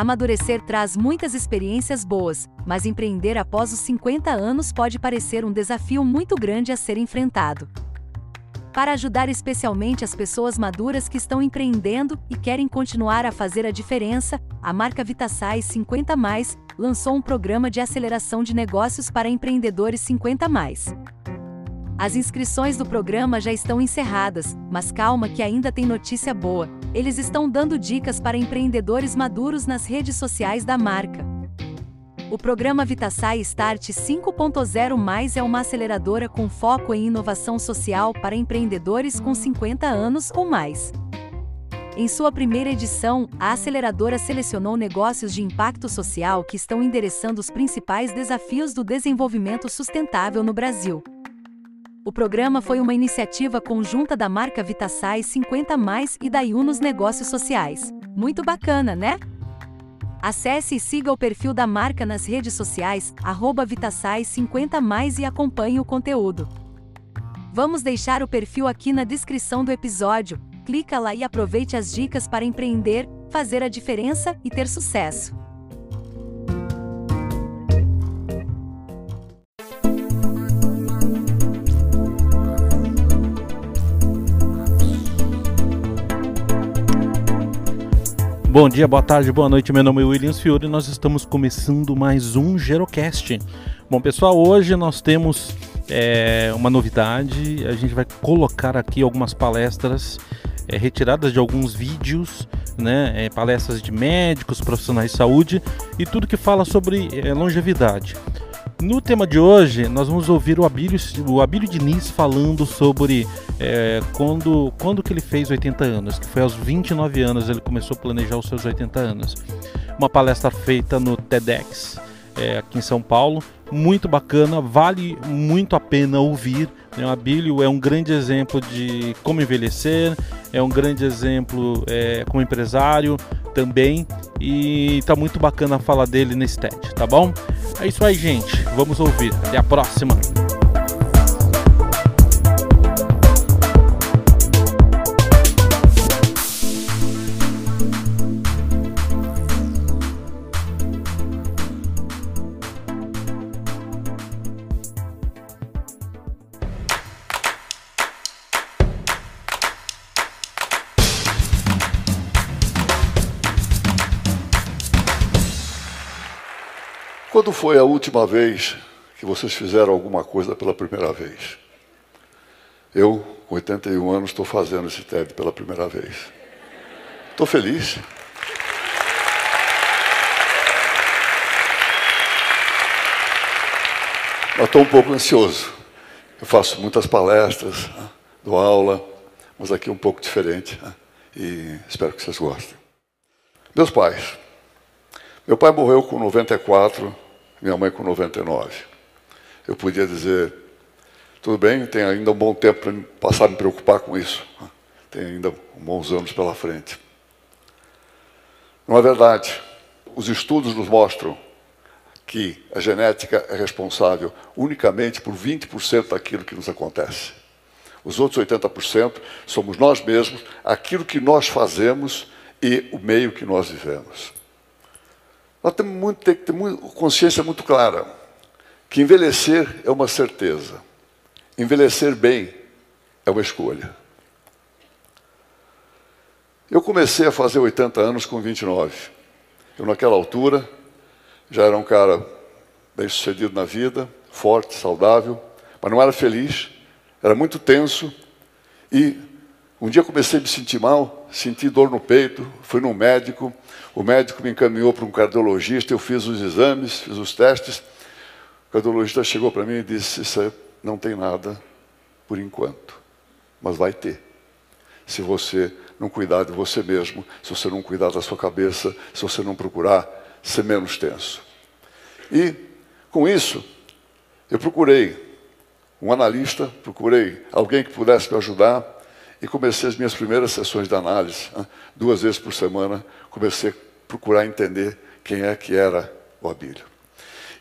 Amadurecer traz muitas experiências boas, mas empreender após os 50 anos pode parecer um desafio muito grande a ser enfrentado. Para ajudar especialmente as pessoas maduras que estão empreendendo e querem continuar a fazer a diferença, a marca Vitasai 50 Mais lançou um programa de aceleração de negócios para empreendedores 50 mais. As inscrições do programa já estão encerradas, mas calma que ainda tem notícia boa. Eles estão dando dicas para empreendedores maduros nas redes sociais da marca. O programa Vitasai Start 5.0 Mais é uma aceleradora com foco em inovação social para empreendedores com 50 anos ou mais. Em sua primeira edição, a aceleradora selecionou negócios de impacto social que estão endereçando os principais desafios do desenvolvimento sustentável no Brasil. O programa foi uma iniciativa conjunta da marca Vitasai 50 Mais e da Yunus Negócios Sociais. Muito bacana, né? Acesse e siga o perfil da marca nas redes sociais, Vitasai50 e acompanhe o conteúdo. Vamos deixar o perfil aqui na descrição do episódio. Clica lá e aproveite as dicas para empreender, fazer a diferença e ter sucesso. Bom dia, boa tarde, boa noite. Meu nome é Williams Fiore e nós estamos começando mais um Gerocast. Bom, pessoal, hoje nós temos é, uma novidade. A gente vai colocar aqui algumas palestras é, retiradas de alguns vídeos, né? É, palestras de médicos, profissionais de saúde e tudo que fala sobre é, longevidade. No tema de hoje, nós vamos ouvir o Abílio, o Abílio Diniz falando sobre é, quando, quando que ele fez 80 anos, que foi aos 29 anos ele começou a planejar os seus 80 anos. Uma palestra feita no TEDx, é, aqui em São Paulo, muito bacana, vale muito a pena ouvir. Né? O Abílio é um grande exemplo de como envelhecer, é um grande exemplo é, como empresário também, e tá muito bacana a fala dele nesse TED, tá bom? É isso aí, gente. Vamos ouvir. Até a próxima. Quando foi a última vez que vocês fizeram alguma coisa pela primeira vez? Eu, com 81 anos, estou fazendo esse TED pela primeira vez. Estou feliz. Mas estou um pouco ansioso. Eu faço muitas palestras, né? dou aula, mas aqui é um pouco diferente. Né? E espero que vocês gostem. Meus pais. Meu pai morreu com 94 minha mãe com 99. Eu podia dizer, tudo bem, tem ainda um bom tempo para passar a me preocupar com isso. Tem ainda bons anos pela frente. Não é verdade. Os estudos nos mostram que a genética é responsável unicamente por 20% daquilo que nos acontece. Os outros 80% somos nós mesmos, aquilo que nós fazemos e o meio que nós vivemos. Nós temos muito, que ter muito, consciência muito clara que envelhecer é uma certeza. Envelhecer bem é uma escolha. Eu comecei a fazer 80 anos com 29. Eu, naquela altura, já era um cara bem sucedido na vida, forte, saudável, mas não era feliz, era muito tenso e um dia comecei a me sentir mal, senti dor no peito, fui no médico, o médico me encaminhou para um cardiologista, eu fiz os exames, fiz os testes. O cardiologista chegou para mim e disse: Isso não tem nada por enquanto, mas vai ter. Se você não cuidar de você mesmo, se você não cuidar da sua cabeça, se você não procurar ser menos tenso. E, com isso, eu procurei um analista, procurei alguém que pudesse me ajudar e comecei as minhas primeiras sessões de análise, duas vezes por semana, comecei a procurar entender quem é que era o Abílio.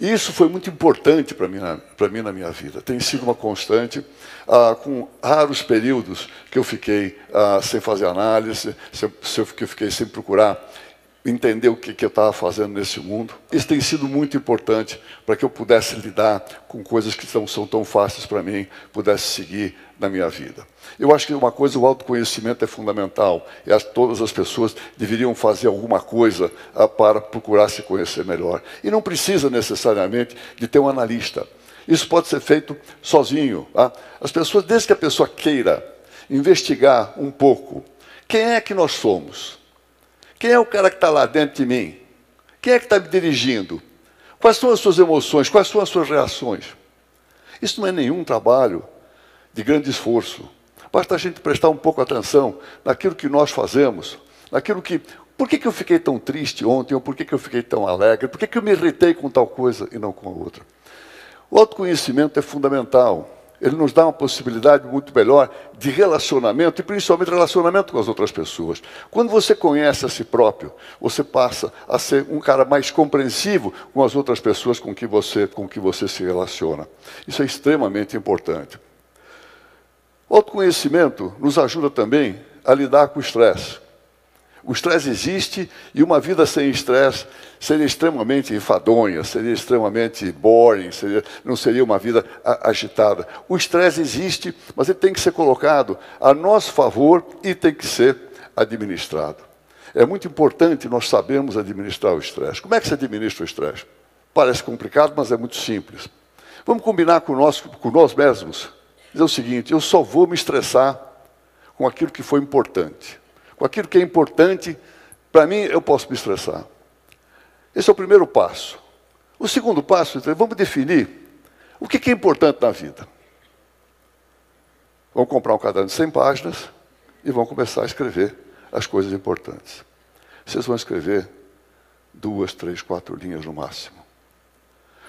E isso foi muito importante para mim, mim na minha vida. Tem sido uma constante, ah, com raros períodos que eu fiquei ah, sem fazer análise, que eu fiquei sem procurar entender o que, que eu estava fazendo nesse mundo. Isso tem sido muito importante para que eu pudesse lidar com coisas que não são tão fáceis para mim, pudesse seguir na minha vida. Eu acho que uma coisa, o autoconhecimento é fundamental e as, todas as pessoas deveriam fazer alguma coisa ah, para procurar se conhecer melhor. E não precisa necessariamente de ter um analista. Isso pode ser feito sozinho. Tá? As pessoas, desde que a pessoa queira investigar um pouco, quem é que nós somos? Quem é o cara que está lá dentro de mim? Quem é que está me dirigindo? Quais são as suas emoções? Quais são as suas reações? Isso não é nenhum trabalho de grande esforço. Basta a gente prestar um pouco atenção naquilo que nós fazemos, naquilo que. Por que, que eu fiquei tão triste ontem? Ou por que, que eu fiquei tão alegre? Por que, que eu me irritei com tal coisa e não com a outra? O autoconhecimento é fundamental ele nos dá uma possibilidade muito melhor de relacionamento e principalmente relacionamento com as outras pessoas. Quando você conhece a si próprio, você passa a ser um cara mais compreensivo com as outras pessoas com que você, com que você se relaciona. Isso é extremamente importante. O autoconhecimento nos ajuda também a lidar com o estresse. O estresse existe e uma vida sem estresse seria extremamente enfadonha, seria extremamente boring, seria, não seria uma vida agitada. O estresse existe, mas ele tem que ser colocado a nosso favor e tem que ser administrado. É muito importante nós sabermos administrar o estresse. Como é que se administra o estresse? Parece complicado, mas é muito simples. Vamos combinar com nós, com nós mesmos. Dizer o seguinte: eu só vou me estressar com aquilo que foi importante com aquilo que é importante, para mim eu posso me estressar. Esse é o primeiro passo. O segundo passo, então, vamos definir o que é importante na vida. Vamos comprar um caderno de 100 páginas e vamos começar a escrever as coisas importantes. Vocês vão escrever duas, três, quatro linhas no máximo.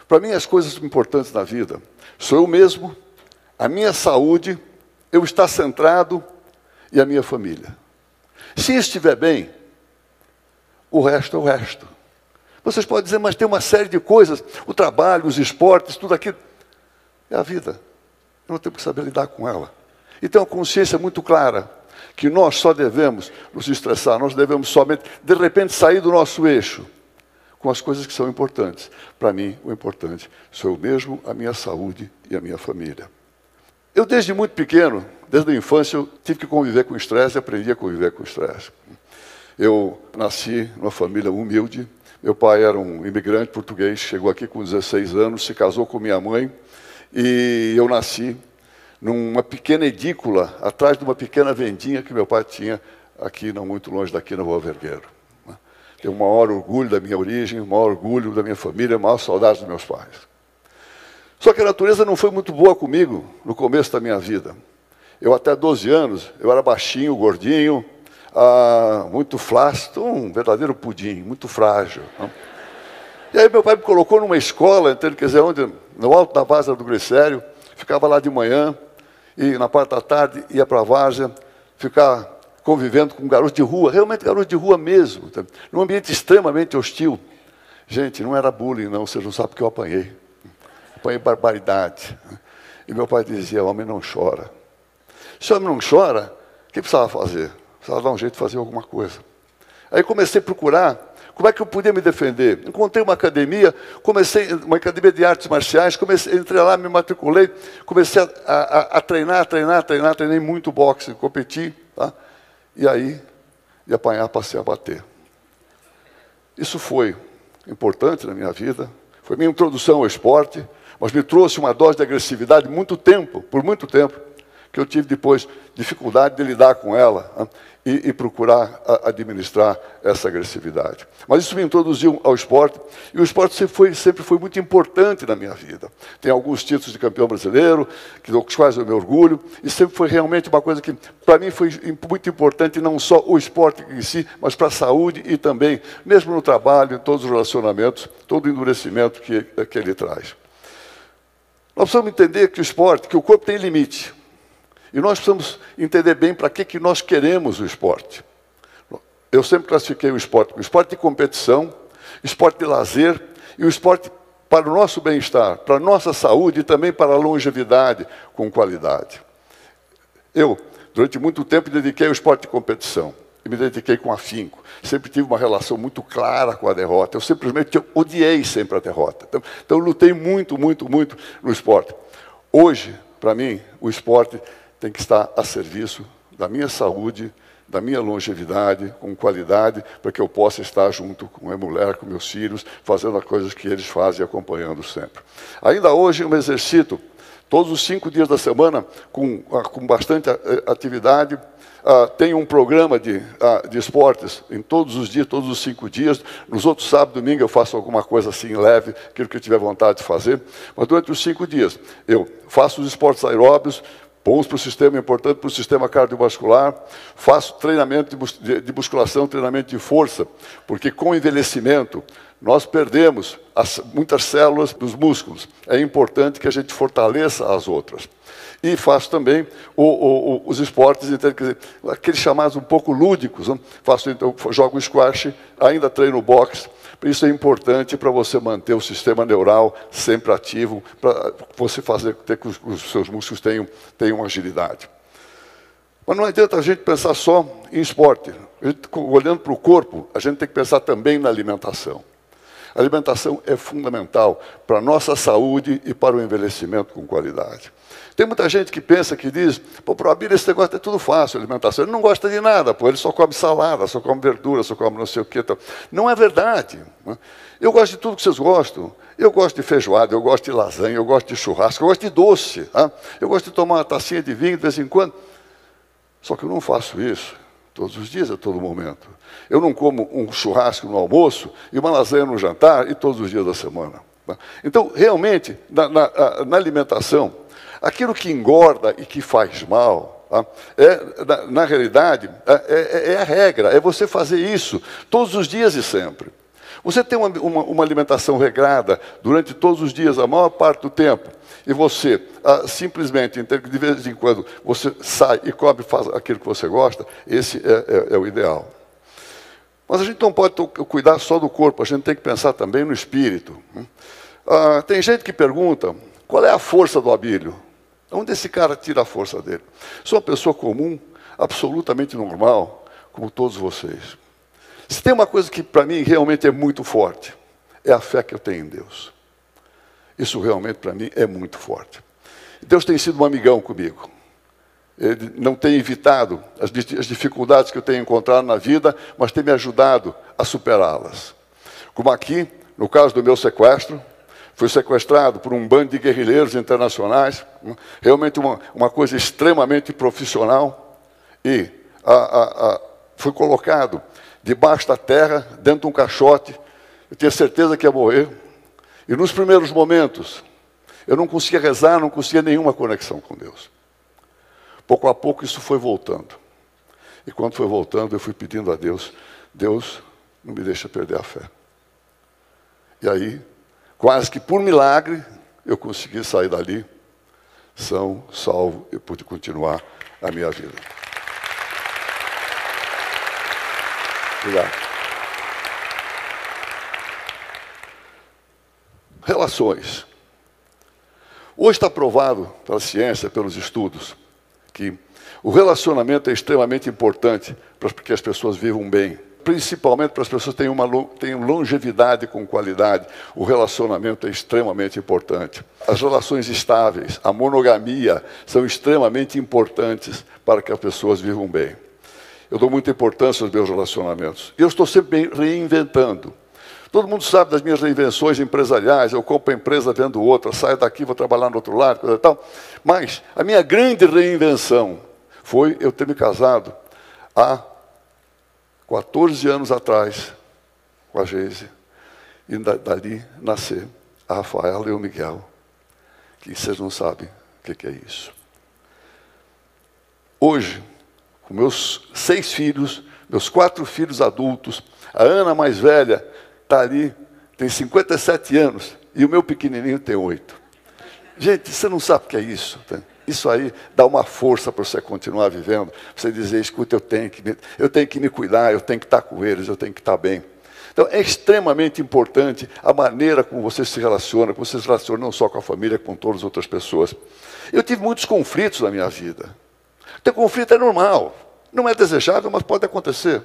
Para mim, as coisas importantes na vida sou eu mesmo, a minha saúde, eu estar centrado e a minha família. Se estiver bem, o resto é o resto. Vocês podem dizer, mas tem uma série de coisas, o trabalho, os esportes, tudo aquilo. É a vida. Eu não tenho que saber lidar com ela. E ter uma consciência muito clara que nós só devemos nos estressar, nós devemos somente, de repente, sair do nosso eixo com as coisas que são importantes. Para mim, o importante sou eu mesmo, a minha saúde e a minha família. Eu, desde muito pequeno, desde a infância, eu tive que conviver com estresse e aprendi a conviver com estresse. Eu nasci numa família humilde. Meu pai era um imigrante português, chegou aqui com 16 anos, se casou com minha mãe e eu nasci numa pequena edícula, atrás de uma pequena vendinha que meu pai tinha aqui, não muito longe daqui, na Rua Vergueiro. Tenho o maior orgulho da minha origem, o maior orgulho da minha família, a maior saudade dos meus pais. Só que a natureza não foi muito boa comigo no começo da minha vida. Eu até 12 anos, eu era baixinho, gordinho, ah, muito flácido, um verdadeiro pudim, muito frágil. Não? E aí meu pai me colocou numa escola, entende? quer dizer, onde, no alto da Várzea do Glicério, ficava lá de manhã, e na parte da tarde ia para a Várzea, ficar convivendo com garotos de rua, realmente garotos de rua mesmo, entende? num ambiente extremamente hostil. Gente, não era bullying não, vocês não sabem que eu apanhei apanhei barbaridade. E meu pai dizia: homem não chora. Se o homem não chora, o que precisava fazer? Precisava dar um jeito de fazer alguma coisa. Aí comecei a procurar como é que eu podia me defender. Encontrei uma academia, comecei uma academia de artes marciais, comecei, entrei lá, me matriculei, comecei a, a, a treinar, treinar, treinar, treinei muito boxe, competi, tá? e aí, de apanhar, passei a bater. Isso foi importante na minha vida, foi minha introdução ao esporte, mas me trouxe uma dose de agressividade muito tempo, por muito tempo, que eu tive depois dificuldade de lidar com ela e, e, procurar a, administrar essa agressividade. Mas isso me introduziu ao esporte, e o esporte sempre foi, sempre foi muito importante na minha vida. Tem alguns títulos de campeão brasileiro, que, dos quais eu me orgulho, e sempre foi realmente uma coisa que, para mim, foi muito importante, não só o esporte em si, mas para a saúde e também, mesmo no trabalho, em todos os relacionamentos, todo o endurecimento que, que ele traz. Nós precisamos entender que o esporte, que o corpo tem limite. E nós precisamos entender bem para que, que nós queremos o esporte. Eu sempre classifiquei o esporte como esporte de competição, esporte de lazer e o esporte para o nosso bem-estar, para a nossa saúde e também para a longevidade com qualidade. Eu, durante muito tempo, dediquei ao esporte de competição. e me dediquei com afinco. Sempre tive uma relação muito clara com a derrota. Eu simplesmente odiei sempre a derrota. Então, então lutei muito, muito, muito no esporte. Hoje, para mim, o esporte tem que estar a serviço da minha saúde, da minha longevidade, com qualidade, para que eu possa estar junto com a minha mulher, com meus filhos, fazendo as coisas que eles fazem e acompanhando sempre. Ainda hoje eu me exercito todos os cinco dias da semana com, ah, com bastante eh, atividade. Uh, tenho um programa de, uh, de esportes em todos os dias, todos os cinco dias. Nos outros sábados e domingo eu faço alguma coisa assim leve, aquilo que eu tiver vontade de fazer. Mas durante os cinco dias eu faço os esportes aeróbios, bons para o sistema, importante para o sistema cardiovascular. Faço treinamento de musculação, treinamento de força, porque com o envelhecimento nós perdemos as, muitas células dos músculos. É importante que a gente fortaleça as outras. E faço também o, o, o, os esportes, então, dizer, aqueles chamados um pouco lúdicos. Né? Faço, então, jogo squash, ainda treino boxe, isso é importante para você manter o sistema neural sempre ativo, para você fazer ter que os, os seus músculos tenham, tenham agilidade. Mas não adianta a gente pensar só em esporte. Gente, olhando para o corpo, a gente tem que pensar também na alimentação. A alimentação é fundamental para a nossa saúde e para o envelhecimento com qualidade. Tem muita gente que pensa, que diz, pô, para o Abílio esse negócio é tudo fácil, alimentação. Ele não gosta de nada, pô, ele só come salada, só come verdura, só come não sei o quê. Não é verdade. Né? Eu gosto de tudo que vocês gostam. Eu gosto de feijoada, eu gosto de lasanha, eu gosto de churrasco, eu gosto de doce. Tá? Eu gosto de tomar uma tacinha de vinho de vez em quando. Só que eu não faço isso todos os dias, a todo momento. Eu não como um churrasco no almoço e uma lasanha no jantar e todos os dias da semana. Então, realmente, na, na, na alimentação, Aquilo que engorda e que faz mal, tá? é, na, na realidade, é, é, é, a regra, é você fazer isso todos os dias e sempre. Você tem uma, uma, uma, alimentação regrada durante todos os dias, a maior parte do tempo, e você ah, simplesmente, de vez em quando, você sai e come faz aquilo que você gosta, esse é, é, é o ideal. Mas a gente não pode cuidar só do corpo, a gente tem que pensar também no espírito. Né? Ah, tem gente que pergunta qual é a força do abílio. Onde esse cara tira a força dele? Sou uma pessoa comum, absolutamente normal, como todos vocês. Se tem uma coisa que para mim realmente é muito forte, é a fé que eu tenho em Deus. Isso realmente para mim é muito forte. Deus tem sido um amigão comigo. Ele não tem evitado as, dificuldades que eu tenho encontrado na vida, mas tem me ajudado a superá-las. Como aqui, no caso do meu sequestro, foi sequestrado por um bando de guerrilheiros internacionais, né? realmente uma, uma coisa extremamente profissional, e a, a, a, foi colocado debaixo da terra, dentro de um caixote, eu tinha certeza que ia morrer, e nos primeiros momentos, eu não conseguia rezar, não conseguia nenhuma conexão com Deus. Pouco a pouco isso foi voltando. E quando foi voltando, eu fui pedindo a Deus, Deus, não me deixa perder a fé. E aí Quase que por milagre eu consegui sair dali, são, salvo e pude continuar a minha vida. Obrigado. Relações. Hoje está provado pela ciência, pelos estudos, que o relacionamento é extremamente importante para que as pessoas vivam bem principalmente para as pessoas que tenham, uma, tenham longevidade com qualidade. O relacionamento é extremamente importante. As relações estáveis, a monogamia, são extremamente importantes para que as pessoas vivam bem. Eu dou muita importância aos meus relacionamentos. E eu estou sempre reinventando. Todo mundo sabe das minhas reinvenções empresariais, eu compro a empresa vendo outra, saio daqui, vou trabalhar no outro lado, coisa e tal. Mas a minha grande reinvenção foi eu ter me casado há 14 anos atrás, com a Geise, e dali nascer a Rafaela e o Miguel, que vocês não sabem o que é isso. Hoje, com meus seis filhos, meus quatro filhos adultos, a Ana mais velha está ali, tem 57 anos, e o meu pequenininho tem oito. Gente, você não sabe o que é isso. Tá? Isso aí dá uma força para você continuar vivendo. Você dizer, escuta, eu tenho, que me, eu tenho que me cuidar, eu tenho que estar com eles, eu tenho que estar bem. Então é extremamente importante a maneira como você se relaciona, como você se relaciona não só com a família, com todas as outras pessoas. Eu tive muitos conflitos na minha vida. Ter conflito é normal. Não é desejável, mas pode acontecer.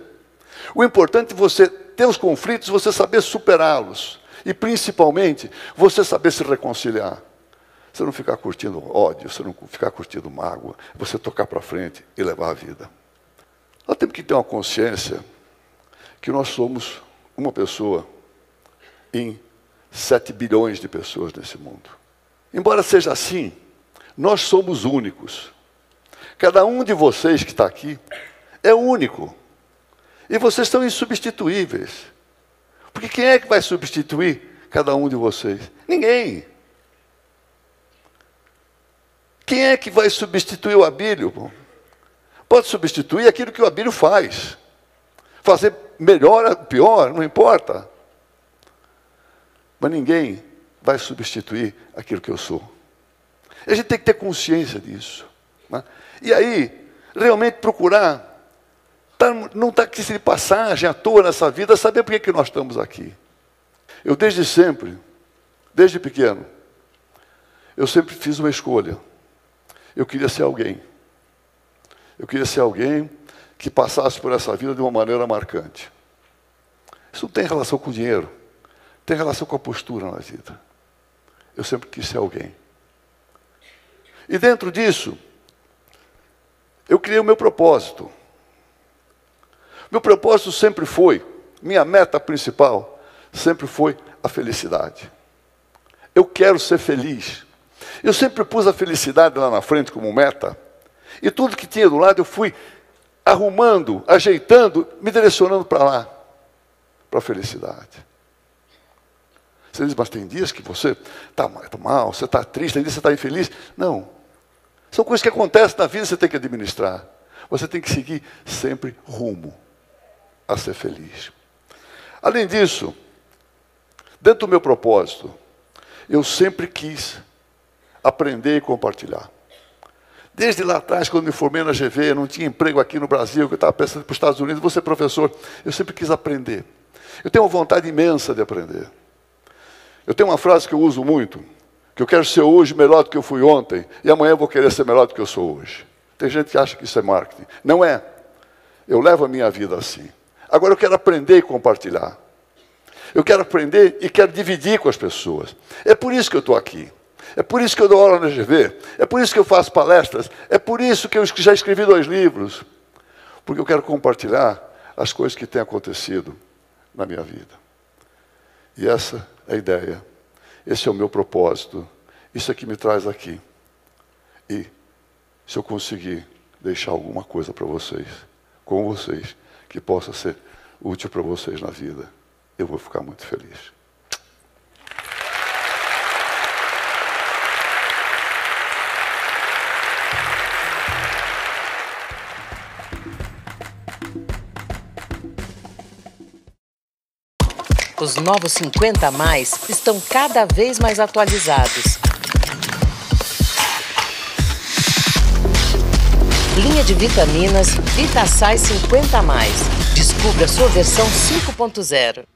O importante é você ter os conflitos, você saber superá-los. E principalmente, você saber se reconciliar. Você não ficar curtindo ódio, você não ficar curtindo mágoa, você tocar para frente e levar a vida. Nós temos que ter uma consciência que nós somos uma pessoa em 7 bilhões de pessoas nesse mundo. Embora seja assim, nós somos únicos. Cada um de vocês que está aqui é único. E vocês são insubstituíveis. Porque quem é que vai substituir cada um de vocês? Ninguém. Quem é que vai substituir o Abílio? Pode substituir aquilo que o Abílio faz. Fazer melhor, pior, não importa. Mas ninguém vai substituir aquilo que eu sou. A gente tem que ter consciência disso. Né? E aí, realmente procurar tá, não está aqui de passagem à toa nessa vida, saber por que, que nós estamos aqui. Eu desde sempre, desde pequeno, eu sempre fiz uma escolha. Eu queria ser alguém. Eu queria ser alguém que passasse por essa vida de uma maneira marcante. Isso não tem relação com o dinheiro, tem relação com a postura na vida. Eu sempre quis ser alguém. E dentro disso, eu criei o meu propósito. Meu propósito sempre foi, minha meta principal, sempre foi a felicidade. Eu quero ser feliz. Eu sempre pus a felicidade lá na frente como meta. E tudo que tinha do lado eu fui arrumando, ajeitando, me direcionando para lá, para a felicidade. Você diz, mas tem dias que você está tá mal, você está triste, tem dias que você está infeliz. Não. São coisas que acontecem na vida, você tem que administrar. Você tem que seguir sempre rumo a ser feliz. Além disso, dentro do meu propósito, eu sempre quis aprender e compartilhar. Desde lá atrás, quando me formei na GV, não tinha emprego aqui no Brasil, que eu estava pensando para os Estados Unidos, você professor, eu sempre quis aprender. Eu tenho uma vontade imensa de aprender. Eu tenho uma frase que eu uso muito, que eu quero ser hoje melhor do que eu fui ontem, e amanhã eu vou querer ser melhor do que eu sou hoje. Tem gente que acha que isso é marketing. Não é. Eu levo a minha vida assim. Agora eu quero aprender e compartilhar. Eu quero aprender e quero dividir com as pessoas. É por isso que eu estou aqui. É por isso que eu dou aula na GV. É por isso que eu faço palestras. É por isso que eu já escrevi dois livros. Porque eu quero compartilhar as coisas que têm acontecido na minha vida. E essa é a ideia. Esse é o meu propósito. Isso é que me traz aqui. E se eu conseguir deixar alguma coisa para vocês, com vocês, que possa ser útil para vocês na vida, eu vou ficar muito feliz. Os novos 50 a mais estão cada vez mais atualizados. Linha de vitaminas Vitasai 50 a mais. Descubra sua versão 5.0.